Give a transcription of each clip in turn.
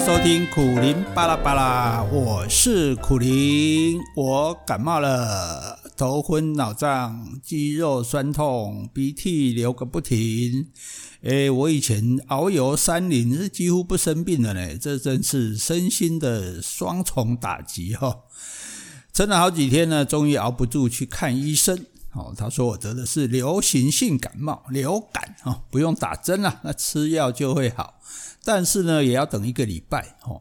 收听苦苓巴拉巴拉，我是苦苓，我感冒了，头昏脑胀，肌肉酸痛，鼻涕流个不停。诶，我以前遨游山林是几乎不生病的呢，这真是身心的双重打击哈、撑了好几天呢，终于熬不住去看医生。哦，他说我得的是流行性感冒，流感哦，不用打针了，那吃药就会好。但是呢，也要等一个礼拜哦。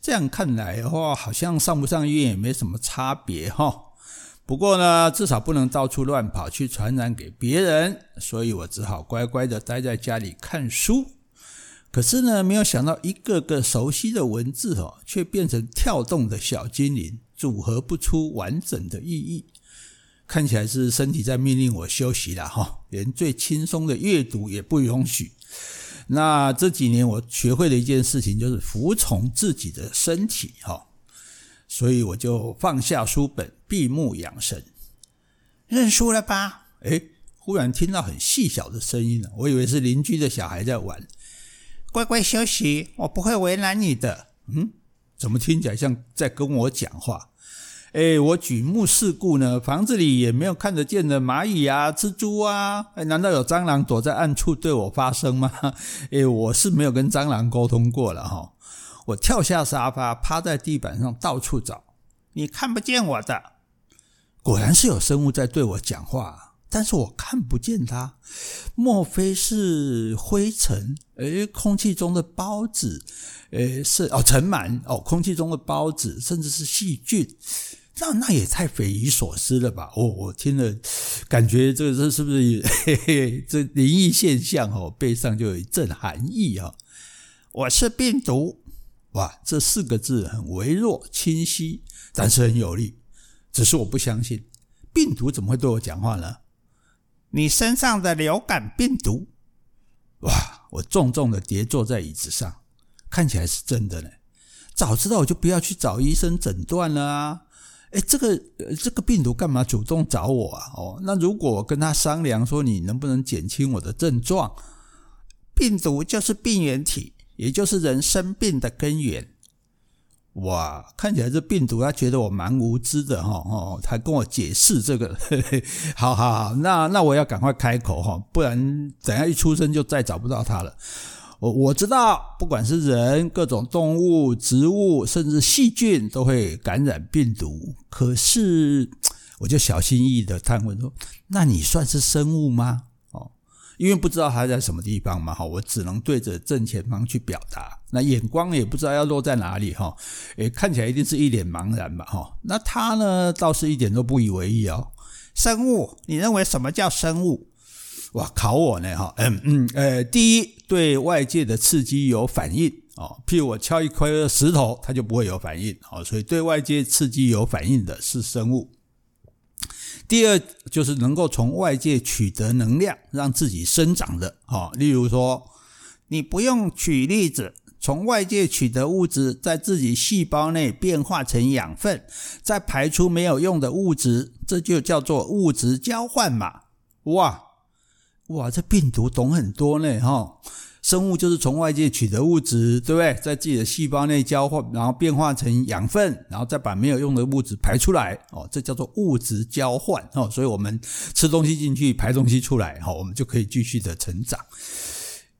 这样看来的话，好像上不上医院也没什么差别哈。不过呢，至少不能到处乱跑去传染给别人，所以我只好乖乖的待在家里看书。可是呢，没有想到一个个熟悉的文字哦，却变成跳动的小精灵，组合不出完整的意义。看起来是身体在命令我休息了哈，连最轻松的阅读也不允许。那这几年我学会的一件事情就是服从自己的身体哈，所以我就放下书本，闭目养神。认输了吧？哎，忽然听到很细小的声音了，我以为是邻居的小孩在玩。乖乖休息，我不会为难你的。嗯，怎么听起来像在跟我讲话？诶，我举目四顾呢，房子里也没有看得见的蚂蚁啊、蜘蛛啊，诶，难道有蟑螂躲在暗处对我发声吗？诶，我是没有跟蟑螂沟通过了哈。我跳下沙发，趴在地板上到处找，你看不见我的。果然是有生物在对我讲话，但是我看不见它。莫非是灰尘？诶，空气中的孢子？诶，是哦，尘螨哦，空气中的孢子，甚至是细菌。那那也太匪夷所思了吧！哦，我听了，感觉这个这是不是 这灵异现象哦？背上就有一阵寒意啊！我是病毒，哇，这四个字很微弱、清晰，但是很有力。只是我不相信，病毒怎么会对我讲话呢？你身上的流感病毒，哇！我重重的跌坐在椅子上，看起来是真的呢。早知道我就不要去找医生诊断了啊！诶，这个这个病毒干嘛主动找我啊？哦，那如果我跟他商量说，你能不能减轻我的症状？病毒就是病原体，也就是人生病的根源。哇，看起来这病毒他觉得我蛮无知的哈哦，他跟我解释这个，嘿嘿，好好好，那那我要赶快开口哈，不然等下一出生就再找不到他了。我我知道，不管是人、各种动物、植物，甚至细菌，都会感染病毒。可是，我就小心翼翼的探问说：“那你算是生物吗？”哦，因为不知道它在什么地方嘛，哈，我只能对着正前方去表达。那眼光也不知道要落在哪里，哈，诶，看起来一定是一脸茫然吧，哈。那他呢，倒是一点都不以为意哦。生物，你认为什么叫生物？哇，考我呢哈，嗯嗯，呃，第一，对外界的刺激有反应哦，譬如我敲一块石头，它就不会有反应哦，所以对外界刺激有反应的是生物。第二，就是能够从外界取得能量，让自己生长的哦，例如说，你不用举例子，从外界取得物质，在自己细胞内变化成养分，再排出没有用的物质，这就叫做物质交换嘛，哇。哇，这病毒懂很多呢，哈！生物就是从外界取得物质，对不对？在自己的细胞内交换，然后变化成养分，然后再把没有用的物质排出来，哦，这叫做物质交换，哦，所以我们吃东西进去，排东西出来，哈，我们就可以继续的成长。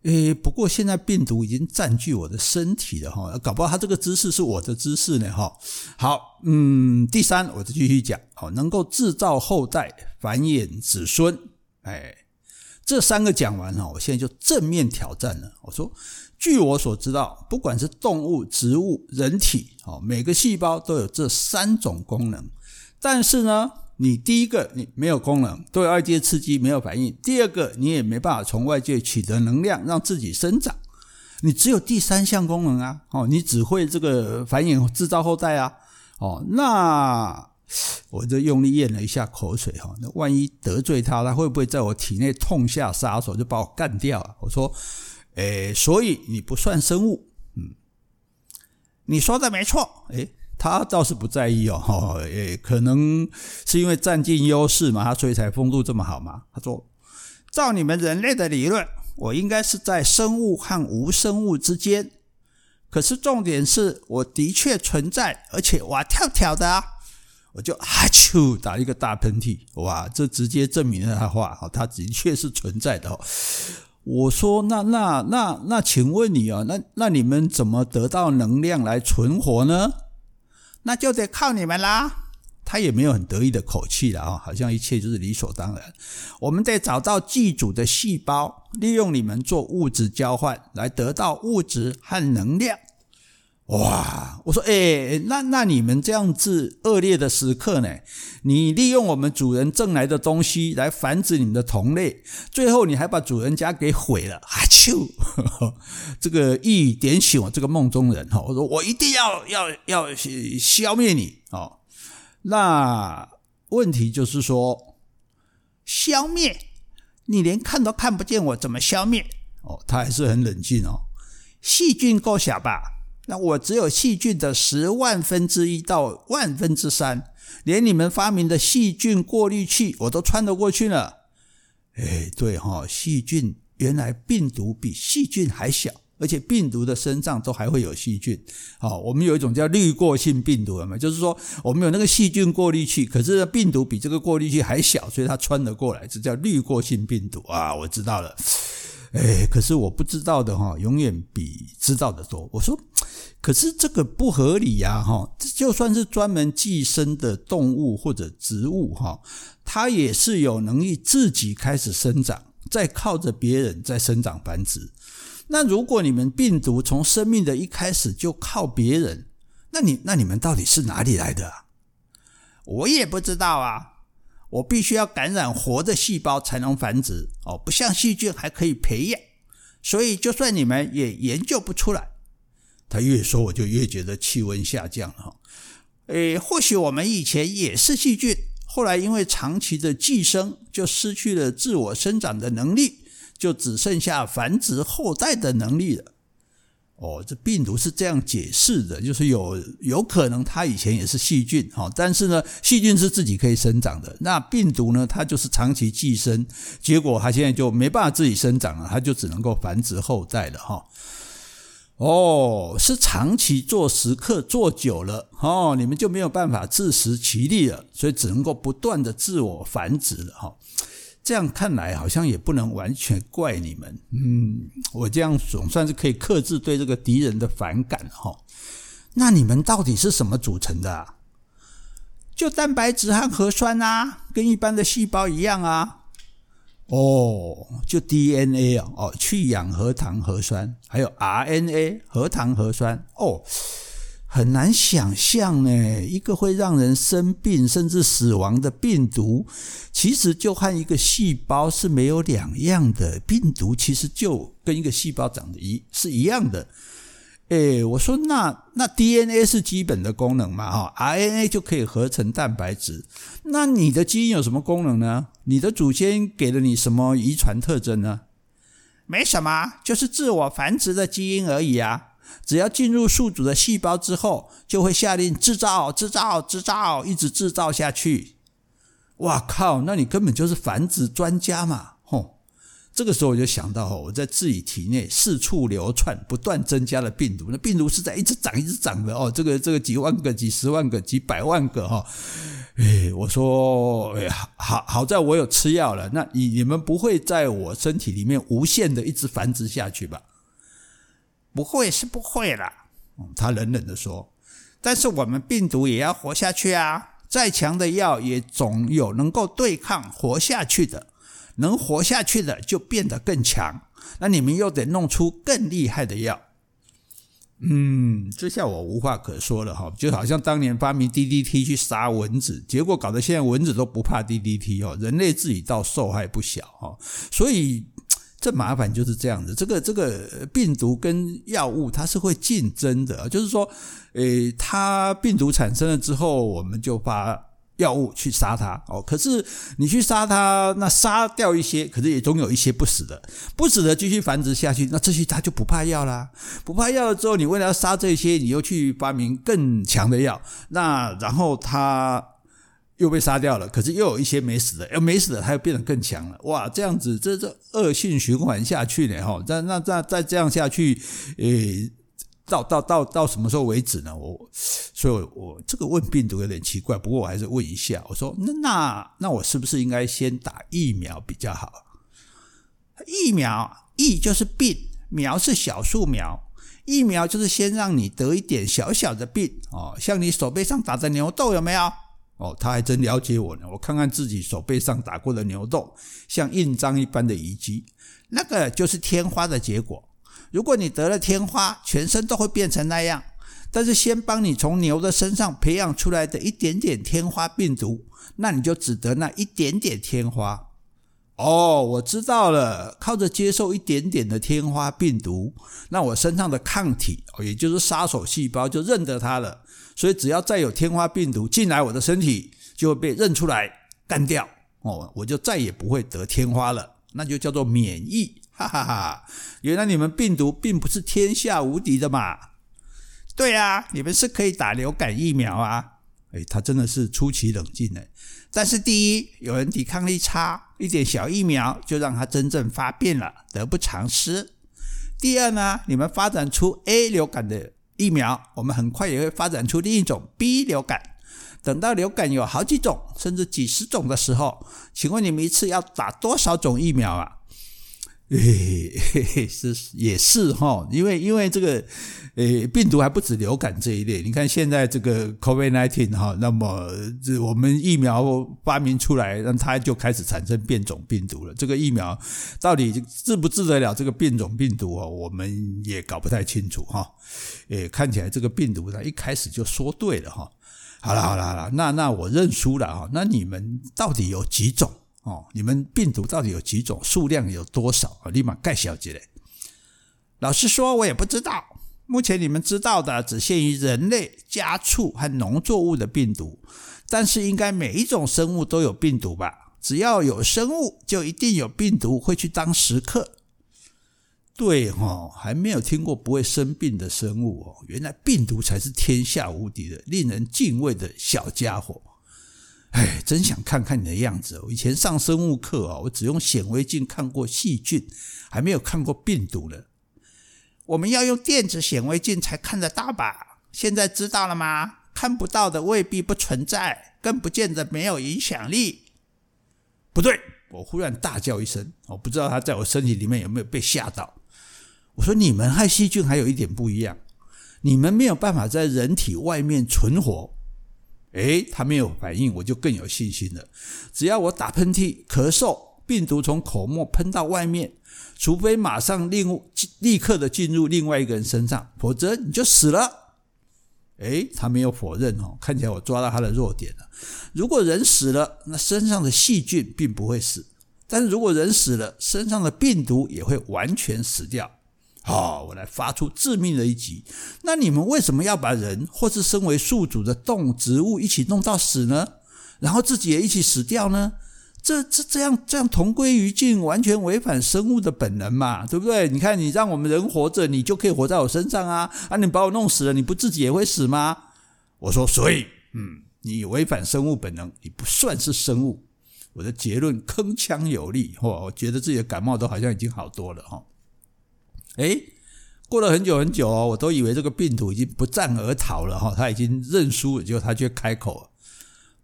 诶，不过现在病毒已经占据我的身体了，哈，搞不好它这个姿势是我的姿势呢，哈。好，嗯，第三，我就继续讲，好，能够制造后代，繁衍子孙，哎。这三个讲完了，我现在就正面挑战了。我说，据我所知道，不管是动物、植物、人体，哦，每个细胞都有这三种功能。但是呢，你第一个你没有功能，对外界刺激没有反应；第二个，你也没办法从外界取得能量让自己生长。你只有第三项功能啊，哦，你只会这个繁衍制造后代啊，哦，那。我就用力咽了一下口水哈，那万一得罪他，他会不会在我体内痛下杀手，就把我干掉啊？我说，诶，所以你不算生物，嗯，你说的没错，诶，他倒是不在意哦，诶，可能是因为占尽优势嘛，他所以才风度这么好嘛。他说，照你们人类的理论，我应该是在生物和无生物之间。可是重点是我的确存在，而且哇跳跳的啊！我就哈啾打一个大喷嚏，哇，这直接证明了他话，他的确是存在的。我说那那那那，请问你啊，那那你们怎么得到能量来存活呢？那就得靠你们啦。他也没有很得意的口气了啊，好像一切就是理所当然。我们得找到祭祖的细胞，利用你们做物质交换，来得到物质和能量。哇！我说，诶，那那你们这样子恶劣的时刻呢？你利用我们主人挣来的东西来繁殖你们的同类，最后你还把主人家给毁了，啊啾！这个一点醒我这个梦中人哈，我说我一定要要要消灭你哦。那问题就是说，消灭你连看都看不见我，怎么消灭？哦，他还是很冷静哦。细菌够小吧？那我只有细菌的十万分之一到万分之三，连你们发明的细菌过滤器我都穿得过去了。哎，对哈，细菌原来病毒比细菌还小。而且病毒的身上都还会有细菌，好，我们有一种叫滤过性病毒嘛，就是说我们有那个细菌过滤器，可是病毒比这个过滤器还小，所以它穿得过来，这叫滤过性病毒啊。我知道了，哎，可是我不知道的哈，永远比知道的多。我说，可是这个不合理呀，哈，就算是专门寄生的动物或者植物哈，它也是有能力自己开始生长，再靠着别人再生长繁殖。那如果你们病毒从生命的一开始就靠别人，那你那你们到底是哪里来的啊？我也不知道啊。我必须要感染活的细胞才能繁殖哦，不像细菌还可以培养，所以就算你们也研究不出来。他越说我就越觉得气温下降了哈。诶，或许我们以前也是细菌，后来因为长期的寄生，就失去了自我生长的能力。就只剩下繁殖后代的能力了。哦，这病毒是这样解释的，就是有有可能它以前也是细菌，哈，但是呢，细菌是自己可以生长的，那病毒呢，它就是长期寄生，结果它现在就没办法自己生长了，它就只能够繁殖后代了，哈。哦是长期做食客做久了，哦，你们就没有办法自食其力了，所以只能够不断的自我繁殖了，哈。这样看来，好像也不能完全怪你们。嗯，我这样总算是可以克制对这个敌人的反感哈。那你们到底是什么组成的？就蛋白质和核酸啊，跟一般的细胞一样啊。哦，就 DNA 啊，哦，去氧核糖核酸，还有 RNA 核糖核酸。哦。很难想象呢，一个会让人生病甚至死亡的病毒，其实就和一个细胞是没有两样的。病毒其实就跟一个细胞长得一是一样的。诶，我说那那 DNA 是基本的功能嘛，哈，RNA 就可以合成蛋白质。那你的基因有什么功能呢？你的祖先给了你什么遗传特征呢？没什么，就是自我繁殖的基因而已啊。只要进入宿主的细胞之后，就会下令制造、制造、制造，一直制造下去。哇靠！那你根本就是繁殖专家嘛！吼，这个时候我就想到，我在自己体内四处流窜、不断增加的病毒，那病毒是在一直长、一直长的哦。这个、这个几万个、几十万个、几百万个哈。哎，我说，哎，好好在我有吃药了。那你你们不会在我身体里面无限的一直繁殖下去吧？不会是不会了，他冷冷的说。但是我们病毒也要活下去啊！再强的药也总有能够对抗活下去的，能活下去的就变得更强。那你们又得弄出更厉害的药。嗯，这下我无话可说了哈，就好像当年发明 DDT 去杀蚊子，结果搞得现在蚊子都不怕 DDT 哦，人类自己倒受害不小哈，所以。这麻烦就是这样子，这个这个病毒跟药物它是会竞争的，就是说，诶，它病毒产生了之后，我们就把药物去杀它哦。可是你去杀它，那杀掉一些，可是也总有一些不死的，不死的继续繁殖下去，那这些它就不怕药啦。不怕药了之后，你为了要杀这些，你又去发明更强的药，那然后它。又被杀掉了，可是又有一些没死的，要没死的，它又变得更强了。哇，这样子，这这恶性循环下去呢，哈，那那再再这样下去，诶，到到到到什么时候为止呢？我所以我，这个问病毒有点奇怪，不过我还是问一下。我说，那那那我是不是应该先打疫苗比较好？疫苗，疫就是病，苗是小树苗，疫苗就是先让你得一点小小的病哦，像你手背上打的牛痘有没有？哦，他还真了解我呢。我看看自己手背上打过的牛痘，像印章一般的遗迹，那个就是天花的结果。如果你得了天花，全身都会变成那样。但是先帮你从牛的身上培养出来的一点点天花病毒，那你就只得那一点点天花。哦，我知道了，靠着接受一点点的天花病毒，那我身上的抗体，也就是杀手细胞就认得它了。所以只要再有天花病毒进来我的身体，就会被认出来干掉。哦，我就再也不会得天花了，那就叫做免疫。哈哈哈！原来你们病毒并不是天下无敌的嘛？对啊，你们是可以打流感疫苗啊。诶，他真的是出奇冷静呢。但是第一，有人抵抗力差，一点小疫苗就让他真正发病了，得不偿失。第二呢，你们发展出 A 流感的疫苗，我们很快也会发展出另一种 B 流感。等到流感有好几种，甚至几十种的时候，请问你们一次要打多少种疫苗啊？嘿嘿嘿，是也是哈，因为因为这个，诶，病毒还不止流感这一类。你看现在这个 COVID-19 哈，那么这我们疫苗发明出来，那它就开始产生变种病毒了。这个疫苗到底治不治得了这个变种病毒啊？我们也搞不太清楚哈。诶，看起来这个病毒它一开始就说对了哈。好了好了好了，那那我认输了哈。那你们到底有几种？哦，你们病毒到底有几种？数量有多少啊？立马盖小姐嘞！老实说，我也不知道。目前你们知道的只限于人类、家畜和农作物的病毒，但是应该每一种生物都有病毒吧？只要有生物，就一定有病毒会去当食客。对哦，还没有听过不会生病的生物哦。原来病毒才是天下无敌的、令人敬畏的小家伙。哎，真想看看你的样子。我以前上生物课啊，我只用显微镜看过细菌，还没有看过病毒呢。我们要用电子显微镜才看得到吧？现在知道了吗？看不到的未必不存在，更不见得没有影响力。不对，我忽然大叫一声，我不知道他在我身体里面有没有被吓到。我说：你们和细菌还有一点不一样，你们没有办法在人体外面存活。诶，他没有反应，我就更有信心了。只要我打喷嚏、咳嗽，病毒从口沫喷到外面，除非马上立立刻的进入另外一个人身上，否则你就死了。诶，他没有否认哦，看起来我抓到他的弱点了。如果人死了，那身上的细菌并不会死；但是如果人死了，身上的病毒也会完全死掉。好、哦，我来发出致命的一击。那你们为什么要把人或是身为宿主的动植物一起弄到死呢？然后自己也一起死掉呢？这这这样这样同归于尽，完全违反生物的本能嘛，对不对？你看，你让我们人活着，你就可以活在我身上啊！啊，你把我弄死了，你不自己也会死吗？我说，所以，嗯，你违反生物本能，你不算是生物。我的结论铿锵有力，嚯、我觉得自己的感冒都好像已经好多了，哈、哦。诶，过了很久很久哦，我都以为这个病毒已经不战而逃了哈，他已经认输了，结果他却开口。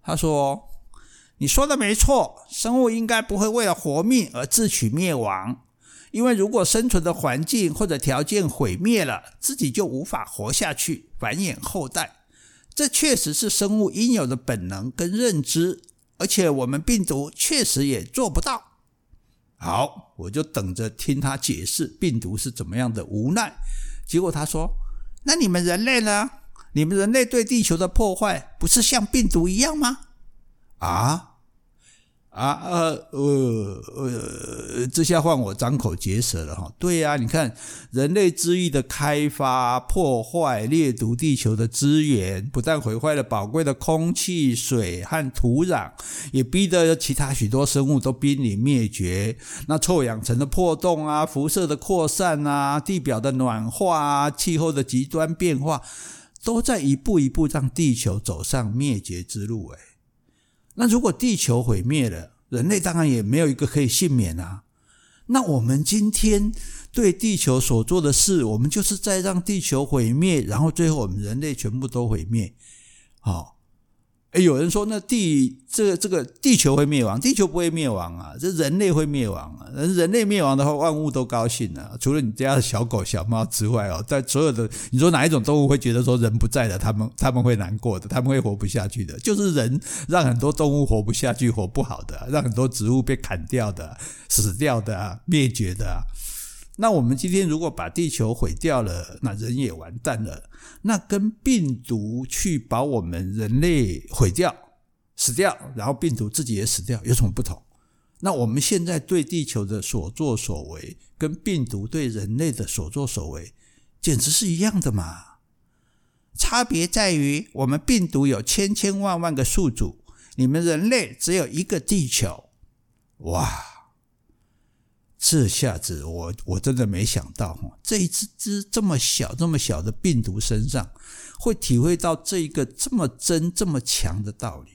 他说：“你说的没错，生物应该不会为了活命而自取灭亡，因为如果生存的环境或者条件毁灭了，自己就无法活下去，繁衍后代。这确实是生物应有的本能跟认知，而且我们病毒确实也做不到。”好，我就等着听他解释病毒是怎么样的无奈。结果他说：“那你们人类呢？你们人类对地球的破坏不是像病毒一样吗？”啊？啊呃呃呃，这下换我张口结舌了哈。对呀，你看人类恣意的开发、破坏、掠夺地球的资源，不但毁坏了宝贵的空气、水和土壤，也逼得其他许多生物都濒临灭绝。那臭氧层的破洞啊，辐射的扩散啊，地表的暖化啊，气候的极端变化，都在一步一步让地球走上灭绝之路。诶那如果地球毁灭了，人类当然也没有一个可以幸免啊。那我们今天对地球所做的事，我们就是在让地球毁灭，然后最后我们人类全部都毁灭。好。诶，有人说，那地这这个地球会灭亡，地球不会灭亡啊，这人类会灭亡啊。人类灭亡的话，万物都高兴啊，除了你家的小狗小猫之外哦，在所有的你说哪一种动物会觉得说人不在了，他们他们会难过的，他们会活不下去的，就是人让很多动物活不下去，活不好的，让很多植物被砍掉的、死掉的、灭绝的。那我们今天如果把地球毁掉了，那人也完蛋了。那跟病毒去把我们人类毁掉、死掉，然后病毒自己也死掉，有什么不同？那我们现在对地球的所作所为，跟病毒对人类的所作所为，简直是一样的嘛？差别在于，我们病毒有千千万万个宿主，你们人类只有一个地球。哇！这下子我我真的没想到，这一只只这么小这么小的病毒身上，会体会到这一个这么真这么强的道理。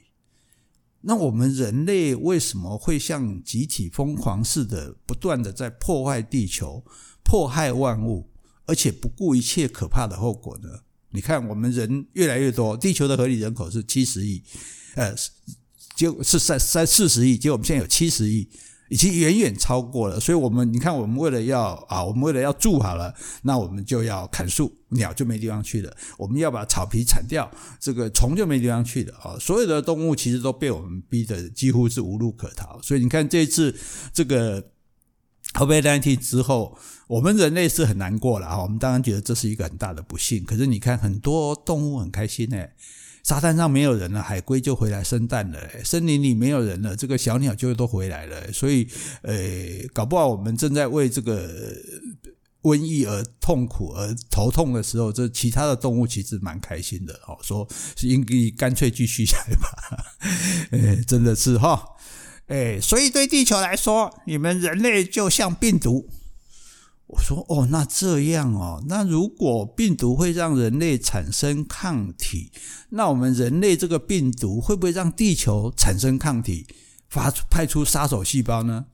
那我们人类为什么会像集体疯狂似的，不断的在破坏地球、迫害万物，而且不顾一切可怕的后果呢？你看，我们人越来越多，地球的合理人口是七十亿，呃，就是三三四十亿，结果我们现在有七十亿。已经远远超过了，所以我们你看，我们为了要啊，我们为了要住好了，那我们就要砍树，鸟就没地方去了；我们要把草皮铲掉，这个虫就没地方去了啊。所有的动物其实都被我们逼得几乎是无路可逃。所以你看，这次这个 COVID-19 之后，我们人类是很难过了啊。我们当然觉得这是一个很大的不幸，可是你看，很多动物很开心呢。沙滩上没有人了，海龟就回来生蛋了；森林里没有人了，这个小鸟就都回来了。所以，呃，搞不好我们正在为这个瘟疫而痛苦而头痛的时候，这其他的动物其实蛮开心的哦。说是应该干脆继续下来吧，哎，真的是哈，哎，所以对地球来说，你们人类就像病毒。我说哦，那这样哦，那如果病毒会让人类产生抗体，那我们人类这个病毒会不会让地球产生抗体，发出派出杀手细胞呢？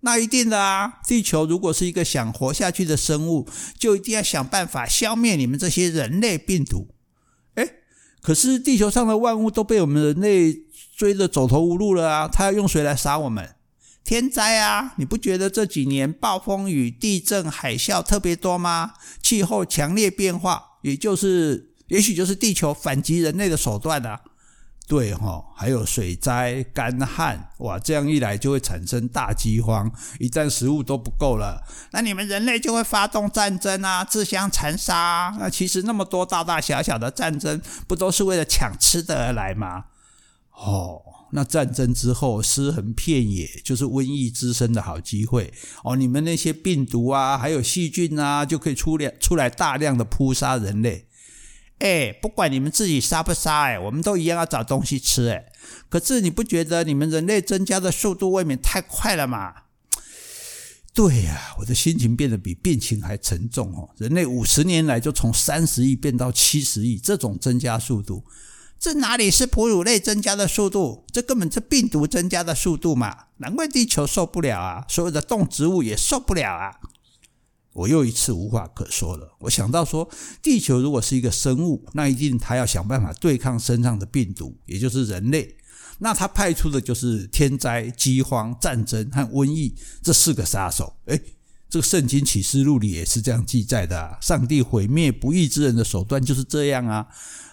那一定的啊！地球如果是一个想活下去的生物，就一定要想办法消灭你们这些人类病毒。诶，可是地球上的万物都被我们人类追得走投无路了啊！他要用谁来杀我们？天灾啊！你不觉得这几年暴风雨、地震、海啸特别多吗？气候强烈变化，也就是，也许就是地球反击人类的手段啊。对哈，还有水灾、干旱，哇，这样一来就会产生大饥荒。一旦食物都不够了，那你们人类就会发动战争啊，自相残杀啊。那其实那么多大大小小的战争，不都是为了抢吃的而来吗？哦。那战争之后，尸横遍野，就是瘟疫滋生的好机会哦。你们那些病毒啊，还有细菌啊，就可以出来出来大量的扑杀人类。哎，不管你们自己杀不杀，哎，我们都一样要找东西吃，哎。可是你不觉得你们人类增加的速度未免太快了吗？对呀，我的心情变得比病情还沉重哦。人类五十年来就从三十亿变到七十亿，这种增加速度。这哪里是哺乳类增加的速度？这根本是病毒增加的速度嘛！难怪地球受不了啊，所有的动植物也受不了啊！我又一次无话可说了。我想到说，地球如果是一个生物，那一定它要想办法对抗身上的病毒，也就是人类。那它派出的就是天灾、饥荒、战争和瘟疫这四个杀手。诶，这个圣经启示录里也是这样记载的！上帝毁灭不义之人的手段就是这样啊！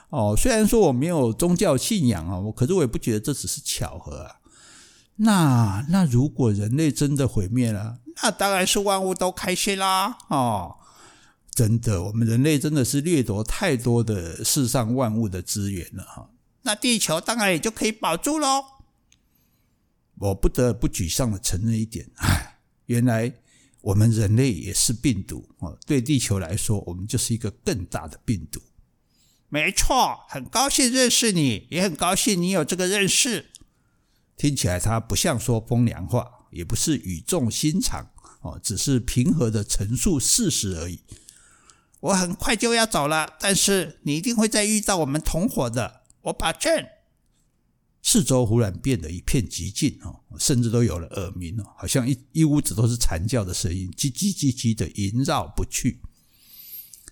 哦，虽然说我没有宗教信仰啊，我可是我也不觉得这只是巧合啊。那那如果人类真的毁灭了，那当然是万物都开心啦。哦，真的，我们人类真的是掠夺太多的世上万物的资源了哈。那地球当然也就可以保住喽。我不得不沮丧的承认一点，唉，原来我们人类也是病毒哦。对地球来说，我们就是一个更大的病毒。没错，很高兴认识你，也很高兴你有这个认识。听起来他不像说风凉话，也不是语重心长哦，只是平和的陈述事实而已。我很快就要走了，但是你一定会再遇到我们同伙的，我保证。四周忽然变得一片寂静哦，甚至都有了耳鸣哦，好像一一屋子都是惨叫的声音，叽叽叽叽的萦绕不去。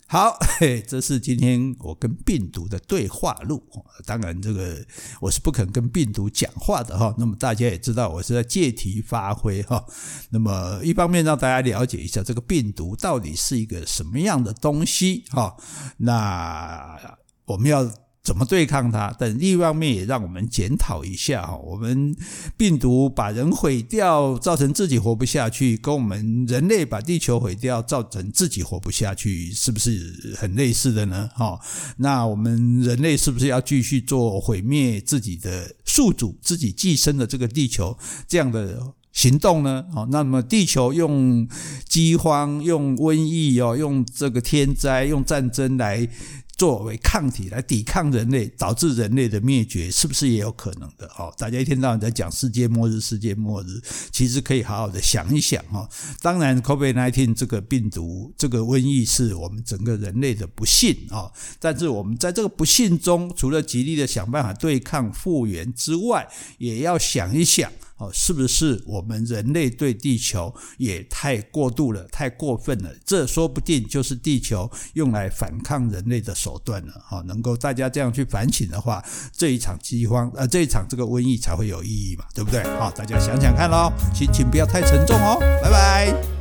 好，嘿，这是今天我跟病毒的对话录。当然，这个我是不肯跟病毒讲话的哈。那么大家也知道，我是在借题发挥哈。那么一方面让大家了解一下这个病毒到底是一个什么样的东西哈。那我们要。怎么对抗它？但另一方面也让我们检讨一下哈，我们病毒把人毁掉，造成自己活不下去，跟我们人类把地球毁掉，造成自己活不下去，是不是很类似的呢？哈，那我们人类是不是要继续做毁灭自己的宿主、自己寄生的这个地球这样的行动呢？好，那么地球用饥荒、用瘟疫哦，用这个天灾、用战争来。作为抗体来抵抗人类，导致人类的灭绝，是不是也有可能的？哦，大家一天到晚在讲世界末日，世界末日，其实可以好好的想一想哦。当然，COVID-19 这个病毒，这个瘟疫是我们整个人类的不幸啊。但是我们在这个不幸中，除了极力的想办法对抗复原之外，也要想一想。哦，是不是我们人类对地球也太过度了，太过分了？这说不定就是地球用来反抗人类的手段了。哈，能够大家这样去反省的话，这一场饥荒，呃，这一场这个瘟疫才会有意义嘛，对不对？好，大家想想看喽，心情不要太沉重哦，拜拜。